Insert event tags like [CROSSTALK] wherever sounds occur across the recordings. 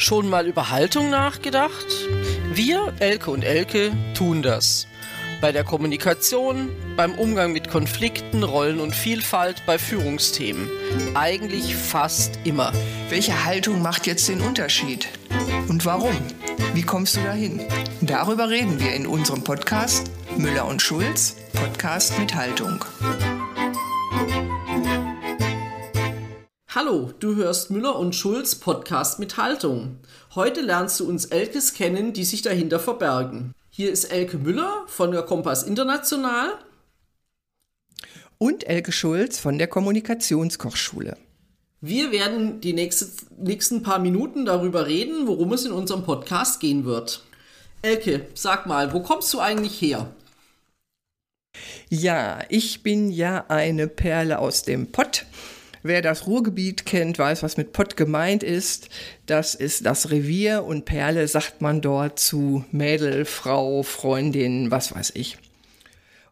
Schon mal über Haltung nachgedacht? Wir, Elke und Elke, tun das. Bei der Kommunikation, beim Umgang mit Konflikten, Rollen und Vielfalt, bei Führungsthemen. Eigentlich fast immer. Welche Haltung macht jetzt den Unterschied? Und warum? Wie kommst du dahin? Darüber reden wir in unserem Podcast Müller und Schulz, Podcast mit Haltung. Hallo, du hörst Müller und Schulz Podcast mit Haltung. Heute lernst du uns Elkes kennen, die sich dahinter verbergen. Hier ist Elke Müller von der Kompass International. Und Elke Schulz von der Kommunikationskochschule. Wir werden die nächste, nächsten paar Minuten darüber reden, worum es in unserem Podcast gehen wird. Elke, sag mal, wo kommst du eigentlich her? Ja, ich bin ja eine Perle aus dem Pott. Wer das Ruhrgebiet kennt, weiß, was mit Pott gemeint ist. Das ist das Revier und Perle sagt man dort zu Mädel, Frau, Freundin, was weiß ich.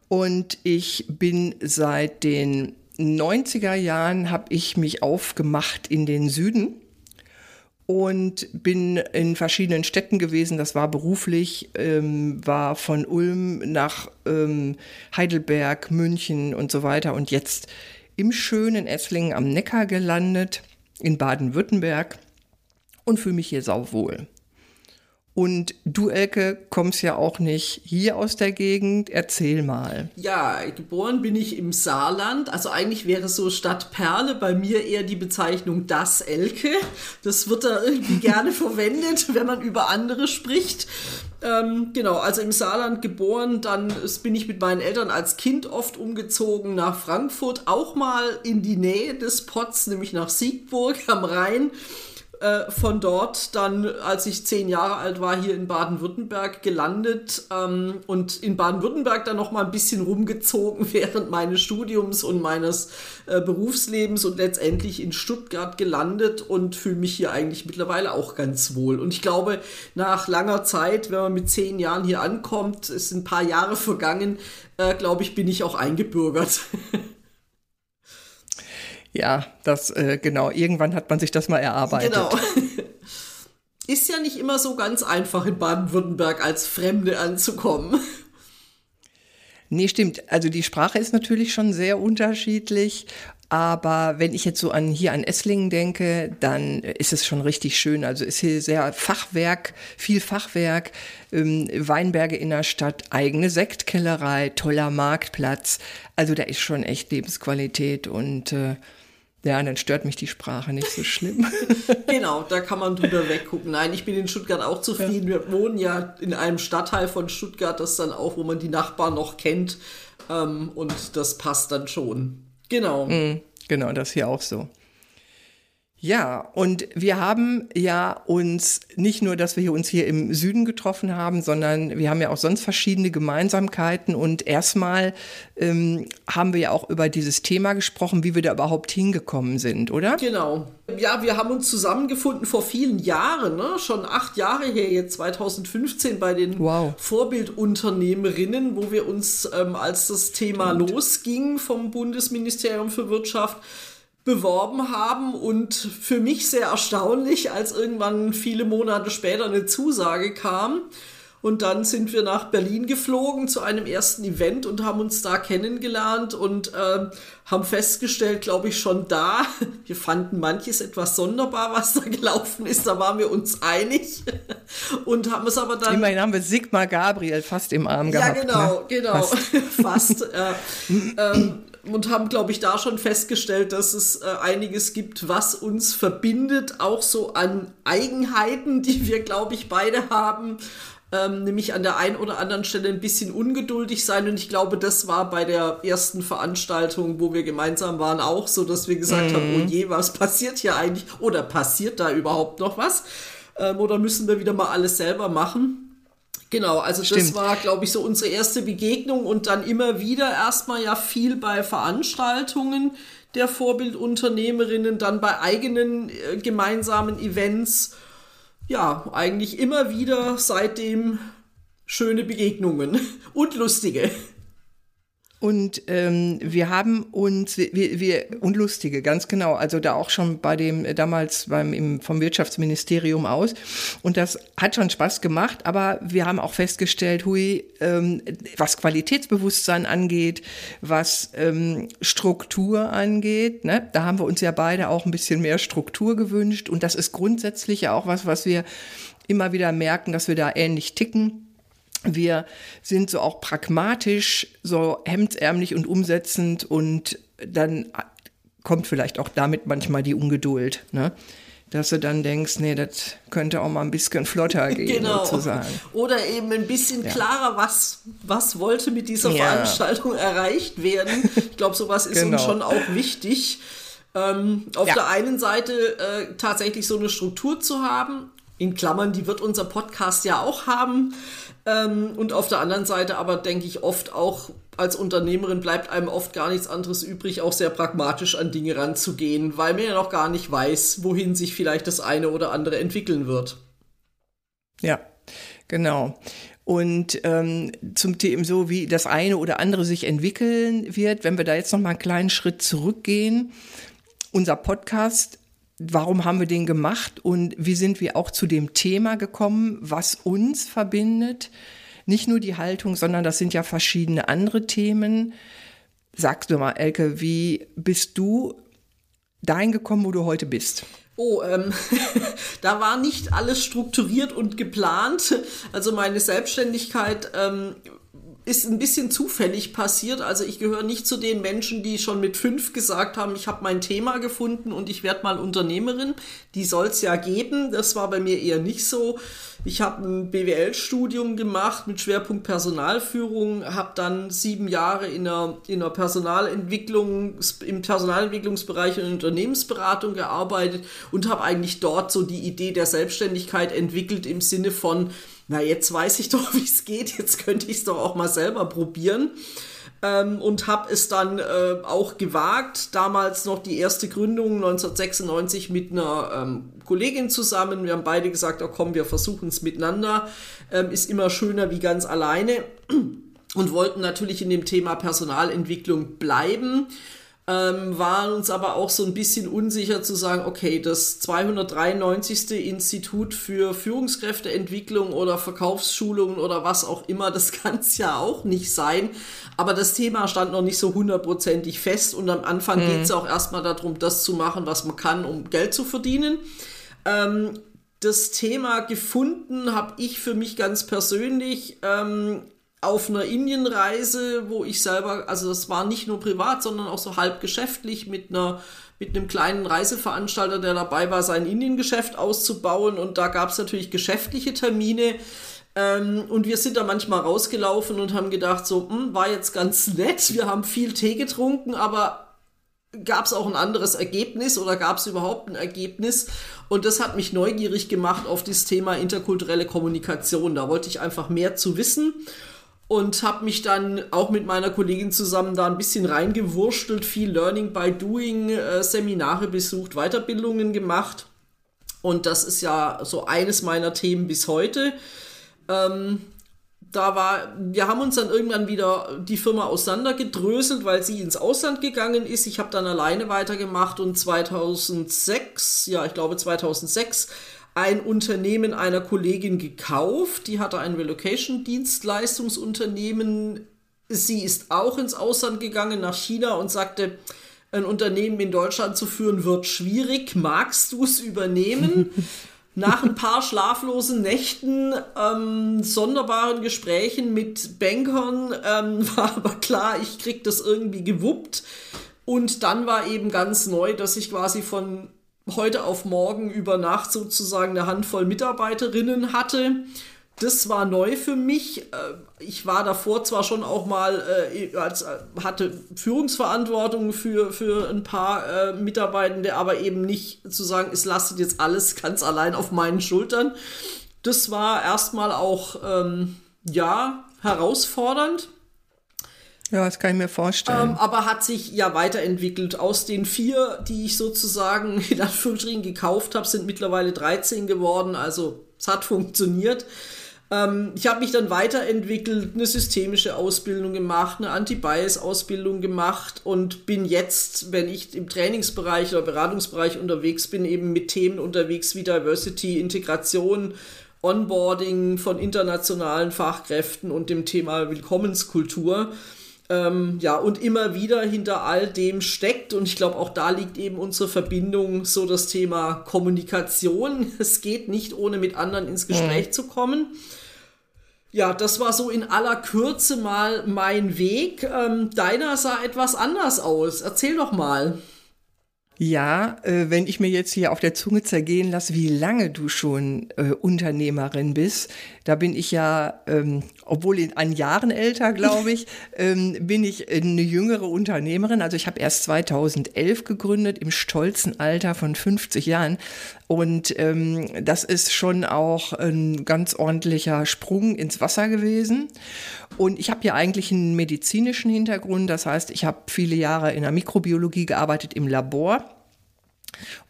Und ich bin seit den 90er Jahren habe ich mich aufgemacht in den Süden und bin in verschiedenen Städten gewesen. Das war beruflich, ähm, war von Ulm nach ähm, Heidelberg, München und so weiter. Und jetzt im schönen Esslingen am Neckar gelandet, in Baden-Württemberg und fühle mich hier sauwohl. Und du, Elke, kommst ja auch nicht hier aus der Gegend. Erzähl mal. Ja, geboren bin ich im Saarland. Also eigentlich wäre so Stadt Perle bei mir eher die Bezeichnung das Elke. Das wird da irgendwie [LAUGHS] gerne verwendet, wenn man über andere spricht. Ähm, genau, also im Saarland geboren, dann bin ich mit meinen Eltern als Kind oft umgezogen nach Frankfurt, auch mal in die Nähe des Pots, nämlich nach Siegburg am Rhein. Äh, von dort dann, als ich zehn Jahre alt war, hier in Baden-Württemberg gelandet ähm, und in Baden-Württemberg dann noch mal ein bisschen rumgezogen [LAUGHS] während meines Studiums und meines äh, Berufslebens und letztendlich in Stuttgart gelandet und fühle mich hier eigentlich mittlerweile auch ganz wohl. Und ich glaube, nach langer Zeit, wenn man mit zehn Jahren hier ankommt, es sind ein paar Jahre vergangen, äh, glaube ich, bin ich auch eingebürgert. [LAUGHS] Ja, das, äh, genau, irgendwann hat man sich das mal erarbeitet. Genau. [LAUGHS] Ist ja nicht immer so ganz einfach in Baden-Württemberg als Fremde anzukommen. Nee, stimmt. Also die Sprache ist natürlich schon sehr unterschiedlich. Aber wenn ich jetzt so an hier an Esslingen denke, dann ist es schon richtig schön. Also ist hier sehr Fachwerk, viel Fachwerk, ähm, Weinberge in der Stadt, eigene Sektkellerei, toller Marktplatz. Also da ist schon echt Lebensqualität und äh, ja, dann stört mich die Sprache nicht so schlimm. [LAUGHS] genau, da kann man drüber weggucken. Nein, ich bin in Stuttgart auch zufrieden. Ja. Wir wohnen ja in einem Stadtteil von Stuttgart, das dann auch, wo man die Nachbarn noch kennt. Ähm, und das passt dann schon. Genau. Mhm, genau, das hier auch so. Ja, und wir haben ja uns nicht nur, dass wir uns hier im Süden getroffen haben, sondern wir haben ja auch sonst verschiedene Gemeinsamkeiten. Und erstmal ähm, haben wir ja auch über dieses Thema gesprochen, wie wir da überhaupt hingekommen sind, oder? Genau. Ja, wir haben uns zusammengefunden vor vielen Jahren, ne? schon acht Jahre her, jetzt 2015 bei den wow. Vorbildunternehmerinnen, wo wir uns, ähm, als das Thema Stimmt. losging vom Bundesministerium für Wirtschaft, beworben haben und für mich sehr erstaunlich, als irgendwann viele Monate später eine Zusage kam. Und dann sind wir nach Berlin geflogen zu einem ersten Event und haben uns da kennengelernt und äh, haben festgestellt, glaube ich, schon da, [LAUGHS] wir fanden manches etwas sonderbar, was da gelaufen ist, da waren wir uns einig [LAUGHS] und haben es aber dann... Immerhin haben wir Sigmar Gabriel fast im Arm gehabt. Ja, genau, ne? genau, fast. [LAUGHS] fast äh, ähm, und haben, glaube ich, da schon festgestellt, dass es äh, einiges gibt, was uns verbindet, auch so an Eigenheiten, die wir, glaube ich, beide haben. Ähm, nämlich an der einen oder anderen Stelle ein bisschen ungeduldig sein. Und ich glaube, das war bei der ersten Veranstaltung, wo wir gemeinsam waren, auch so, dass wir gesagt mhm. haben, oh je, was passiert hier eigentlich? Oder passiert da überhaupt noch was? Ähm, oder müssen wir wieder mal alles selber machen? Genau, also Stimmt. das war, glaube ich, so unsere erste Begegnung und dann immer wieder erstmal ja viel bei Veranstaltungen der Vorbildunternehmerinnen, dann bei eigenen äh, gemeinsamen Events. Ja, eigentlich immer wieder seitdem schöne Begegnungen [LAUGHS] und lustige. Und ähm, wir haben uns, wir, wir, und lustige, ganz genau, also da auch schon bei dem, äh, damals beim, im, vom Wirtschaftsministerium aus. Und das hat schon Spaß gemacht, aber wir haben auch festgestellt, hui, ähm, was Qualitätsbewusstsein angeht, was ähm, Struktur angeht, ne, da haben wir uns ja beide auch ein bisschen mehr Struktur gewünscht. Und das ist grundsätzlich ja auch was, was wir immer wieder merken, dass wir da ähnlich ticken wir sind so auch pragmatisch, so hemdsärmlich und umsetzend und dann kommt vielleicht auch damit manchmal die Ungeduld, ne? Dass du dann denkst, nee, das könnte auch mal ein bisschen flotter [LAUGHS] gehen, genau. sozusagen. Oder eben ein bisschen ja. klarer, was, was wollte mit dieser ja. Veranstaltung erreicht werden. Ich glaube, sowas ist genau. uns schon auch wichtig. Ähm, auf ja. der einen Seite äh, tatsächlich so eine Struktur zu haben, in Klammern, die wird unser Podcast ja auch haben. Ähm, und auf der anderen Seite aber denke ich oft auch, als Unternehmerin bleibt einem oft gar nichts anderes übrig, auch sehr pragmatisch an Dinge ranzugehen, weil man ja noch gar nicht weiß, wohin sich vielleicht das eine oder andere entwickeln wird. Ja, genau. Und ähm, zum Thema so, wie das eine oder andere sich entwickeln wird, wenn wir da jetzt noch mal einen kleinen Schritt zurückgehen. Unser Podcast warum haben wir den gemacht und wie sind wir auch zu dem Thema gekommen, was uns verbindet. Nicht nur die Haltung, sondern das sind ja verschiedene andere Themen. Sagst du mal, Elke, wie bist du dahin gekommen, wo du heute bist? Oh, ähm, [LAUGHS] da war nicht alles strukturiert und geplant. Also meine Selbstständigkeit ähm, ist ein bisschen zufällig passiert. Also ich gehöre nicht zu den Menschen, die schon mit fünf gesagt haben, ich habe mein Thema gefunden und ich werde mal Unternehmerin. Die soll es ja geben. Das war bei mir eher nicht so. Ich habe ein BWL-Studium gemacht mit Schwerpunkt Personalführung, habe dann sieben Jahre in der, in der Personalentwicklung, im Personalentwicklungsbereich und Unternehmensberatung gearbeitet und habe eigentlich dort so die Idee der Selbstständigkeit entwickelt im Sinne von, na, jetzt weiß ich [LAUGHS] doch, wie es geht, jetzt könnte ich es doch auch mal selber probieren. Ähm, und habe es dann äh, auch gewagt, damals noch die erste Gründung 1996 mit einer ähm, Kollegin zusammen. Wir haben beide gesagt, oh komm, wir versuchen es miteinander. Ähm, ist immer schöner wie ganz alleine. Und wollten natürlich in dem Thema Personalentwicklung bleiben ähm, waren uns aber auch so ein bisschen unsicher zu sagen, okay, das 293. Institut für Führungskräfteentwicklung oder Verkaufsschulungen oder was auch immer, das [LAUGHS] kann es ja auch nicht sein. Aber das Thema stand noch nicht so hundertprozentig fest und am Anfang mhm. geht es auch erstmal darum, das zu machen, was man kann, um Geld zu verdienen. Ähm, das Thema gefunden habe ich für mich ganz persönlich ähm, auf einer Indienreise, wo ich selber, also das war nicht nur privat, sondern auch so halb geschäftlich mit einer mit einem kleinen Reiseveranstalter, der dabei war, sein Indiengeschäft auszubauen. Und da gab es natürlich geschäftliche Termine. Ähm, und wir sind da manchmal rausgelaufen und haben gedacht, so, hm, war jetzt ganz nett. Wir haben viel Tee getrunken, aber gab es auch ein anderes Ergebnis oder gab es überhaupt ein Ergebnis? Und das hat mich neugierig gemacht auf das Thema interkulturelle Kommunikation. Da wollte ich einfach mehr zu wissen und habe mich dann auch mit meiner Kollegin zusammen da ein bisschen reingewurstelt, viel Learning by Doing, äh, Seminare besucht, Weiterbildungen gemacht. Und das ist ja so eines meiner Themen bis heute. Ähm, da war, wir haben uns dann irgendwann wieder die Firma auseinandergedröselt, weil sie ins Ausland gegangen ist. Ich habe dann alleine weitergemacht und 2006, ja, ich glaube 2006, ein Unternehmen einer Kollegin gekauft. Die hatte ein Relocation-Dienstleistungsunternehmen. Sie ist auch ins Ausland gegangen, nach China und sagte, ein Unternehmen in Deutschland zu führen wird schwierig. Magst du es übernehmen? [LAUGHS] Nach ein paar schlaflosen Nächten, ähm, sonderbaren Gesprächen mit Bankern ähm, [LAUGHS] war aber klar, ich krieg das irgendwie gewuppt. Und dann war eben ganz neu, dass ich quasi von heute auf morgen über Nacht sozusagen eine Handvoll Mitarbeiterinnen hatte. Das war neu für mich. Äh, ich war davor zwar schon auch mal, äh, als, äh, hatte Führungsverantwortung für, für ein paar Mitarbeitende, aber eben nicht zu sagen, es lastet jetzt alles ganz allein auf meinen Schultern. Das war erstmal auch, ähm, ja, herausfordernd. Ja, das kann ich mir vorstellen. Ähm, aber hat sich ja weiterentwickelt. Aus den vier, die ich sozusagen [LAUGHS] in Anführungsstrichen gekauft habe, sind mittlerweile 13 geworden. Also es hat funktioniert. Ähm, ich habe mich dann weiterentwickelt, eine systemische Ausbildung gemacht, eine Anti-Bias-Ausbildung gemacht und bin jetzt, wenn ich im Trainingsbereich oder Beratungsbereich unterwegs bin, eben mit Themen unterwegs wie Diversity, Integration, Onboarding von internationalen Fachkräften und dem Thema Willkommenskultur. Ähm, ja, und immer wieder hinter all dem steckt, und ich glaube, auch da liegt eben unsere Verbindung, so das Thema Kommunikation. [LAUGHS] Es geht nicht, ohne mit anderen ins Gespräch mhm. zu kommen. Ja, das war so in aller Kürze mal mein Weg. Ähm, deiner sah etwas anders aus. Erzähl doch mal. Ja, äh, wenn ich mir jetzt hier auf der Zunge zergehen lasse, wie lange du schon äh, Unternehmerin bist, da bin ich ja, ähm, obwohl in, an Jahren älter, glaube ich, [LAUGHS] ähm, bin ich eine jüngere Unternehmerin. Also ich habe erst 2011 gegründet, im stolzen Alter von 50 Jahren. Und ähm, das ist schon auch ein ganz ordentlicher Sprung ins Wasser gewesen. Und ich habe ja eigentlich einen medizinischen Hintergrund. Das heißt, ich habe viele Jahre in der Mikrobiologie gearbeitet im Labor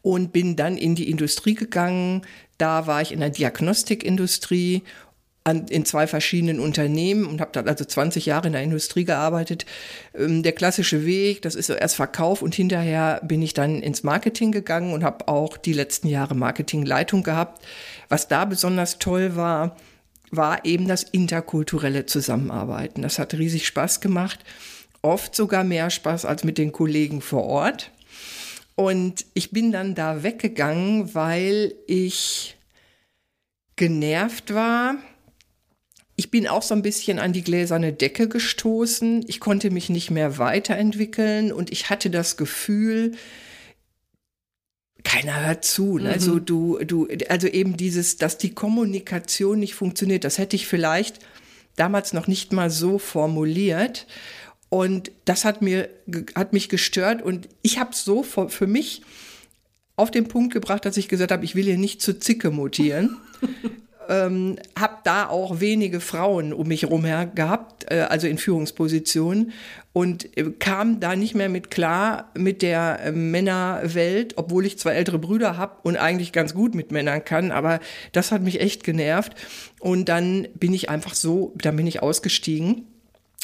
und bin dann in die Industrie gegangen. Da war ich in der Diagnostikindustrie in zwei verschiedenen Unternehmen und habe da also 20 Jahre in der Industrie gearbeitet. Ähm, der klassische Weg, das ist so erst Verkauf und hinterher bin ich dann ins Marketing gegangen und habe auch die letzten Jahre Marketingleitung gehabt. Was da besonders toll war, war eben das interkulturelle Zusammenarbeiten. Das hat riesig Spaß gemacht, oft sogar mehr Spaß als mit den Kollegen vor Ort. Und ich bin dann da weggegangen, weil ich genervt war. Ich bin auch so ein bisschen an die gläserne Decke gestoßen. Ich konnte mich nicht mehr weiterentwickeln und ich hatte das Gefühl, keiner hört zu. Ne? Also mhm. Also du, du, also eben dieses, dass die Kommunikation nicht funktioniert, das hätte ich vielleicht damals noch nicht mal so formuliert. Und das hat mir hat mich gestört und ich habe so für, für mich auf den Punkt gebracht, dass ich gesagt habe, ich will hier nicht zu Zicke mutieren. [LAUGHS] ähm, habe da auch wenige Frauen um mich herum gehabt, äh, also in Führungspositionen und äh, kam da nicht mehr mit klar mit der äh, Männerwelt, obwohl ich zwei ältere Brüder habe und eigentlich ganz gut mit Männern kann, aber das hat mich echt genervt und dann bin ich einfach so, dann bin ich ausgestiegen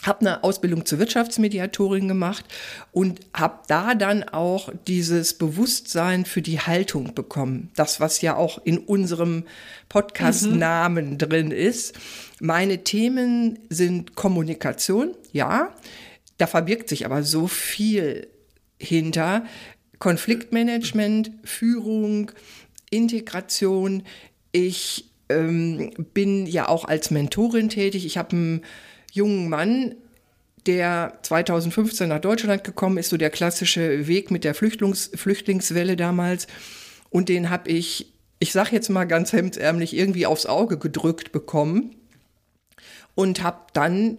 habe eine Ausbildung zur Wirtschaftsmediatorin gemacht und habe da dann auch dieses Bewusstsein für die Haltung bekommen. Das, was ja auch in unserem Podcast-Namen mhm. drin ist. Meine Themen sind Kommunikation, ja. Da verbirgt sich aber so viel hinter. Konfliktmanagement, Führung, Integration. Ich ähm, bin ja auch als Mentorin tätig. Ich habe einen jungen Mann, der 2015 nach Deutschland gekommen ist, so der klassische Weg mit der Flüchtlings Flüchtlingswelle damals. Und den habe ich, ich sage jetzt mal ganz hemdsärmlich, irgendwie aufs Auge gedrückt bekommen und habe dann,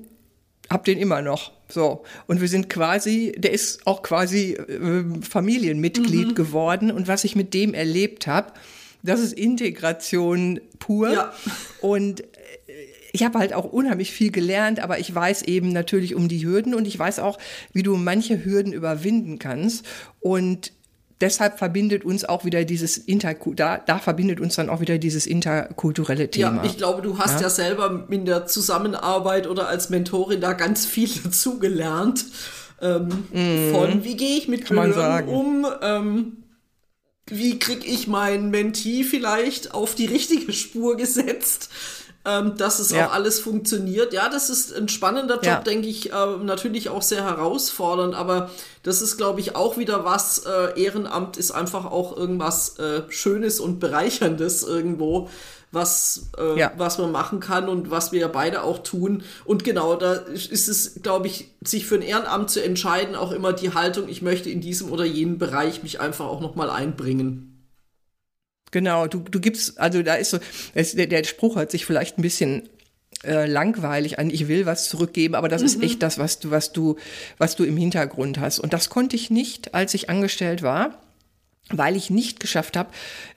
habe den immer noch. So, und wir sind quasi, der ist auch quasi äh, Familienmitglied mhm. geworden. Und was ich mit dem erlebt habe, das ist Integration pur. Ja. Und ich habe halt auch unheimlich viel gelernt, aber ich weiß eben natürlich um die Hürden und ich weiß auch, wie du manche Hürden überwinden kannst. Und deshalb verbindet uns auch wieder dieses Inter da, da verbindet uns dann auch wieder dieses interkulturelle Thema. Ja, ich glaube, du hast ja, ja selber in der Zusammenarbeit oder als Mentorin da ganz viel [LAUGHS] dazugelernt. Ähm, mm, von wie gehe ich mit Behörden um? Ähm, wie kriege ich mein Mentee vielleicht auf die richtige Spur gesetzt? Ähm, dass es ja. auch alles funktioniert. Ja, das ist ein spannender Job, ja. denke ich, äh, natürlich auch sehr herausfordernd, aber das ist, glaube ich, auch wieder was. Äh, Ehrenamt ist einfach auch irgendwas äh, Schönes und Bereicherndes irgendwo was, äh, ja. was man machen kann und was wir ja beide auch tun. Und genau, da ist es, glaube ich, sich für ein Ehrenamt zu entscheiden, auch immer die Haltung, ich möchte in diesem oder jenem Bereich mich einfach auch nochmal einbringen. Genau, du, du gibst, also da ist so, es, der, der Spruch hört sich vielleicht ein bisschen äh, langweilig an, ich will was zurückgeben, aber das mhm. ist echt das, was du, was du, was du im Hintergrund hast. Und das konnte ich nicht, als ich angestellt war, weil ich nicht geschafft habe,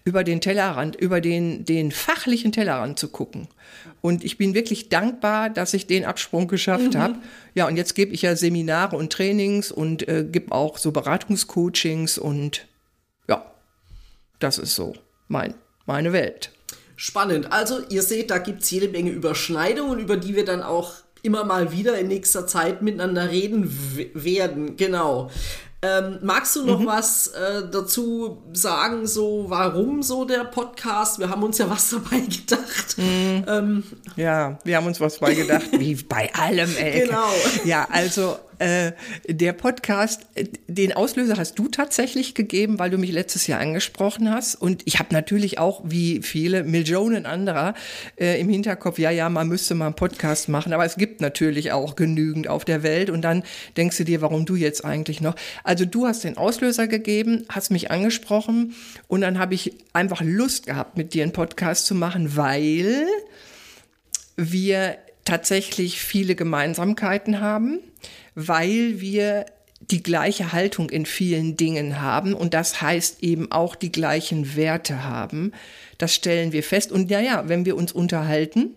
über den Tellerrand, über den, den fachlichen Tellerrand zu gucken. Und ich bin wirklich dankbar, dass ich den Absprung geschafft mhm. habe. Ja, und jetzt gebe ich ja Seminare und Trainings und äh, gebe auch so Beratungscoachings und ja, das ist so mein, meine Welt. Spannend. Also ihr seht, da gibt es jede Menge Überschneidungen, über die wir dann auch immer mal wieder in nächster Zeit miteinander reden werden. Genau. Ähm, magst du noch mhm. was äh, dazu sagen, so warum so der Podcast? Wir haben uns ja was [LAUGHS] dabei gedacht. Mhm. Ähm. Ja, wir haben uns was dabei gedacht, [LAUGHS] wie bei allem, ey. Genau. Ja, also äh, der Podcast, äh, den Auslöser hast du tatsächlich gegeben, weil du mich letztes Jahr angesprochen hast. Und ich habe natürlich auch, wie viele Millionen anderer, äh, im Hinterkopf, ja, ja, man müsste mal einen Podcast machen. Aber es gibt natürlich auch genügend auf der Welt. Und dann denkst du dir, warum du jetzt eigentlich noch? Also du hast den Auslöser gegeben, hast mich angesprochen und dann habe ich einfach Lust gehabt, mit dir einen Podcast zu machen, weil wir tatsächlich viele Gemeinsamkeiten haben weil wir die gleiche Haltung in vielen Dingen haben und das heißt eben auch die gleichen Werte haben. Das stellen wir fest. Und ja, ja, wenn wir uns unterhalten,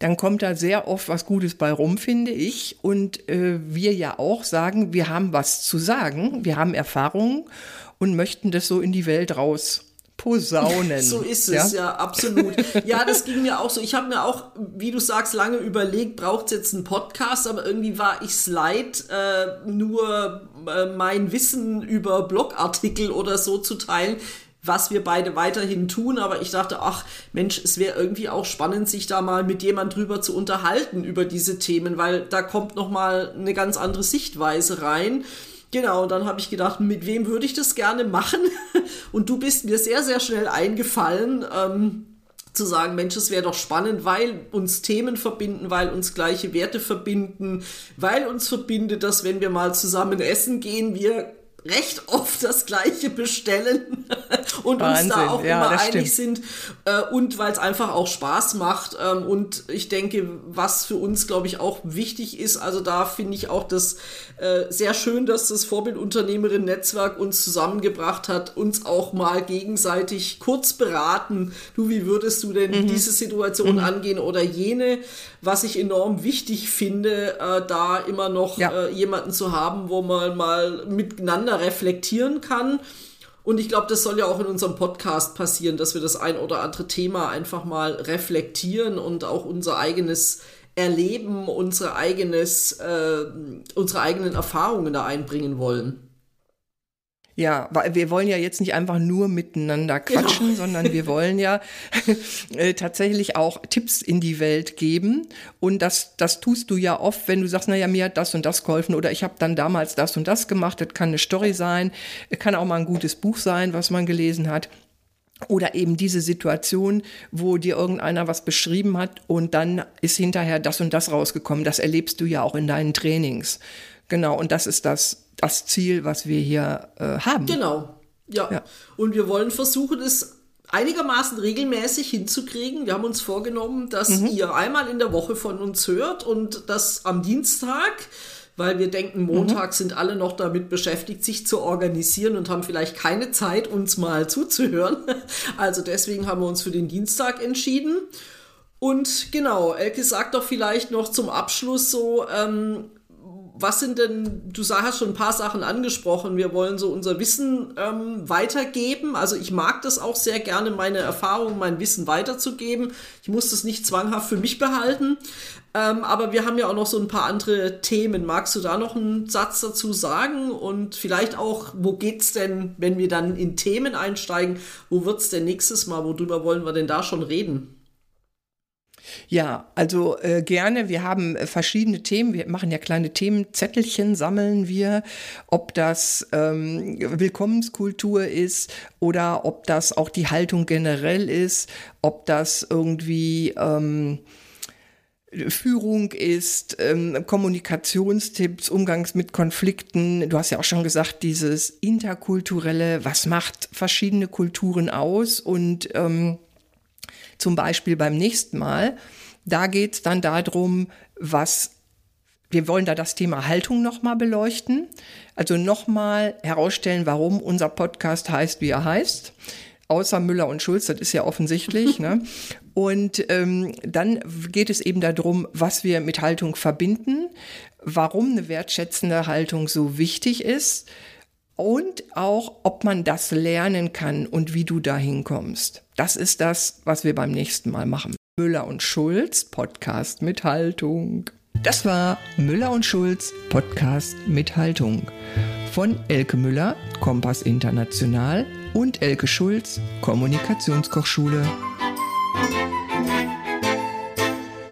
dann kommt da sehr oft was Gutes bei rum, finde ich. Und äh, wir ja auch sagen, wir haben was zu sagen, wir haben Erfahrungen und möchten das so in die Welt raus posaunen. So ist es, ja, ja absolut. Ja, das ging mir auch so. Ich habe mir auch, wie du sagst, lange überlegt, braucht es jetzt einen Podcast, aber irgendwie war ich leid, äh, nur äh, mein Wissen über Blogartikel oder so zu teilen was wir beide weiterhin tun, aber ich dachte, ach Mensch, es wäre irgendwie auch spannend, sich da mal mit jemand drüber zu unterhalten über diese Themen, weil da kommt noch mal eine ganz andere Sichtweise rein. Genau, und dann habe ich gedacht, mit wem würde ich das gerne machen? [LAUGHS] Und du bist mir sehr, sehr schnell eingefallen. Ähm, zu sagen, Mensch, es wäre doch spannend, weil uns Themen verbinden, weil uns gleiche Werte verbinden, weil uns verbindet, dass wenn wir mal zusammen essen gehen, wir recht oft das gleiche bestellen [LAUGHS] und Wahnsinn. uns da auch ja, immer einig stimmt. sind äh, und weil es einfach auch Spaß macht ähm, und ich denke, was für uns glaube ich auch wichtig ist, also da finde ich auch das äh, sehr schön, dass das Vorbildunternehmerin Netzwerk uns zusammengebracht hat, uns auch mal gegenseitig kurz beraten. Du, wie würdest du denn mhm. diese Situation mhm. angehen oder jene? Was ich enorm wichtig finde, äh, da immer noch ja. jemanden zu haben, wo man mal miteinander reflektieren kann. Und ich glaube, das soll ja auch in unserem Podcast passieren, dass wir das ein oder andere Thema einfach mal reflektieren und auch unser eigenes Erleben, unsere, eigenes, äh, unsere eigenen Erfahrungen da einbringen wollen. Ja, weil wir wollen ja jetzt nicht einfach nur miteinander quatschen, genau. sondern wir wollen ja [LAUGHS] äh, tatsächlich auch Tipps in die Welt geben. Und das, das tust du ja oft, wenn du sagst, naja, mir hat das und das geholfen oder ich habe dann damals das und das gemacht. Das kann eine Story sein, kann auch mal ein gutes Buch sein, was man gelesen hat. Oder eben diese Situation, wo dir irgendeiner was beschrieben hat und dann ist hinterher das und das rausgekommen. Das erlebst du ja auch in deinen Trainings. Genau, und das ist das, das Ziel, was wir hier äh, haben. Genau, ja. ja. Und wir wollen versuchen, es einigermaßen regelmäßig hinzukriegen. Wir haben uns vorgenommen, dass mhm. ihr einmal in der Woche von uns hört und das am Dienstag weil wir denken, Montag mhm. sind alle noch damit beschäftigt, sich zu organisieren und haben vielleicht keine Zeit, uns mal zuzuhören. [LAUGHS] Also deswegen haben wir uns für den Dienstag entschieden. Und genau, Elke sagt doch vielleicht noch zum Abschluss so, ähm, was sind denn, du hast schon ein paar Sachen angesprochen, wir wollen so unser Wissen ähm, weitergeben. Also ich mag das auch sehr gerne, meine Erfahrungen, mein Wissen weiterzugeben. Ich muss das nicht zwanghaft für mich behalten. Ähm, aber wir haben ja auch noch so ein paar andere Themen. Magst du da noch einen Satz dazu sagen? Und vielleicht auch, wo geht's denn, wenn wir dann in Themen einsteigen, wo wird's denn nächstes Mal? Worüber wollen wir denn da schon reden? Ja, also äh, gerne. Wir haben äh, verschiedene Themen. Wir machen ja kleine Themenzettelchen, sammeln wir, ob das ähm, Willkommenskultur ist oder ob das auch die Haltung generell ist, ob das irgendwie ähm, Führung ist, ähm, Kommunikationstipps, Umgangs mit Konflikten. Du hast ja auch schon gesagt, dieses interkulturelle, was macht verschiedene Kulturen aus und ähm, zum Beispiel beim nächsten Mal, da geht es dann darum, was wir wollen da das Thema Haltung nochmal beleuchten. Also nochmal herausstellen, warum unser Podcast heißt, wie er heißt. Außer Müller und Schulz, das ist ja offensichtlich. ne? [LAUGHS] Und ähm, dann geht es eben darum, was wir mit Haltung verbinden, warum eine wertschätzende Haltung so wichtig ist und auch, ob man das lernen kann und wie du dahin kommst. Das ist das, was wir beim nächsten Mal machen. Müller und Schulz, Podcast mit Haltung. Das war Müller und Schulz, Podcast mit Haltung. Von Elke Müller, Kompass International und Elke Schulz, Kommunikationskochschule.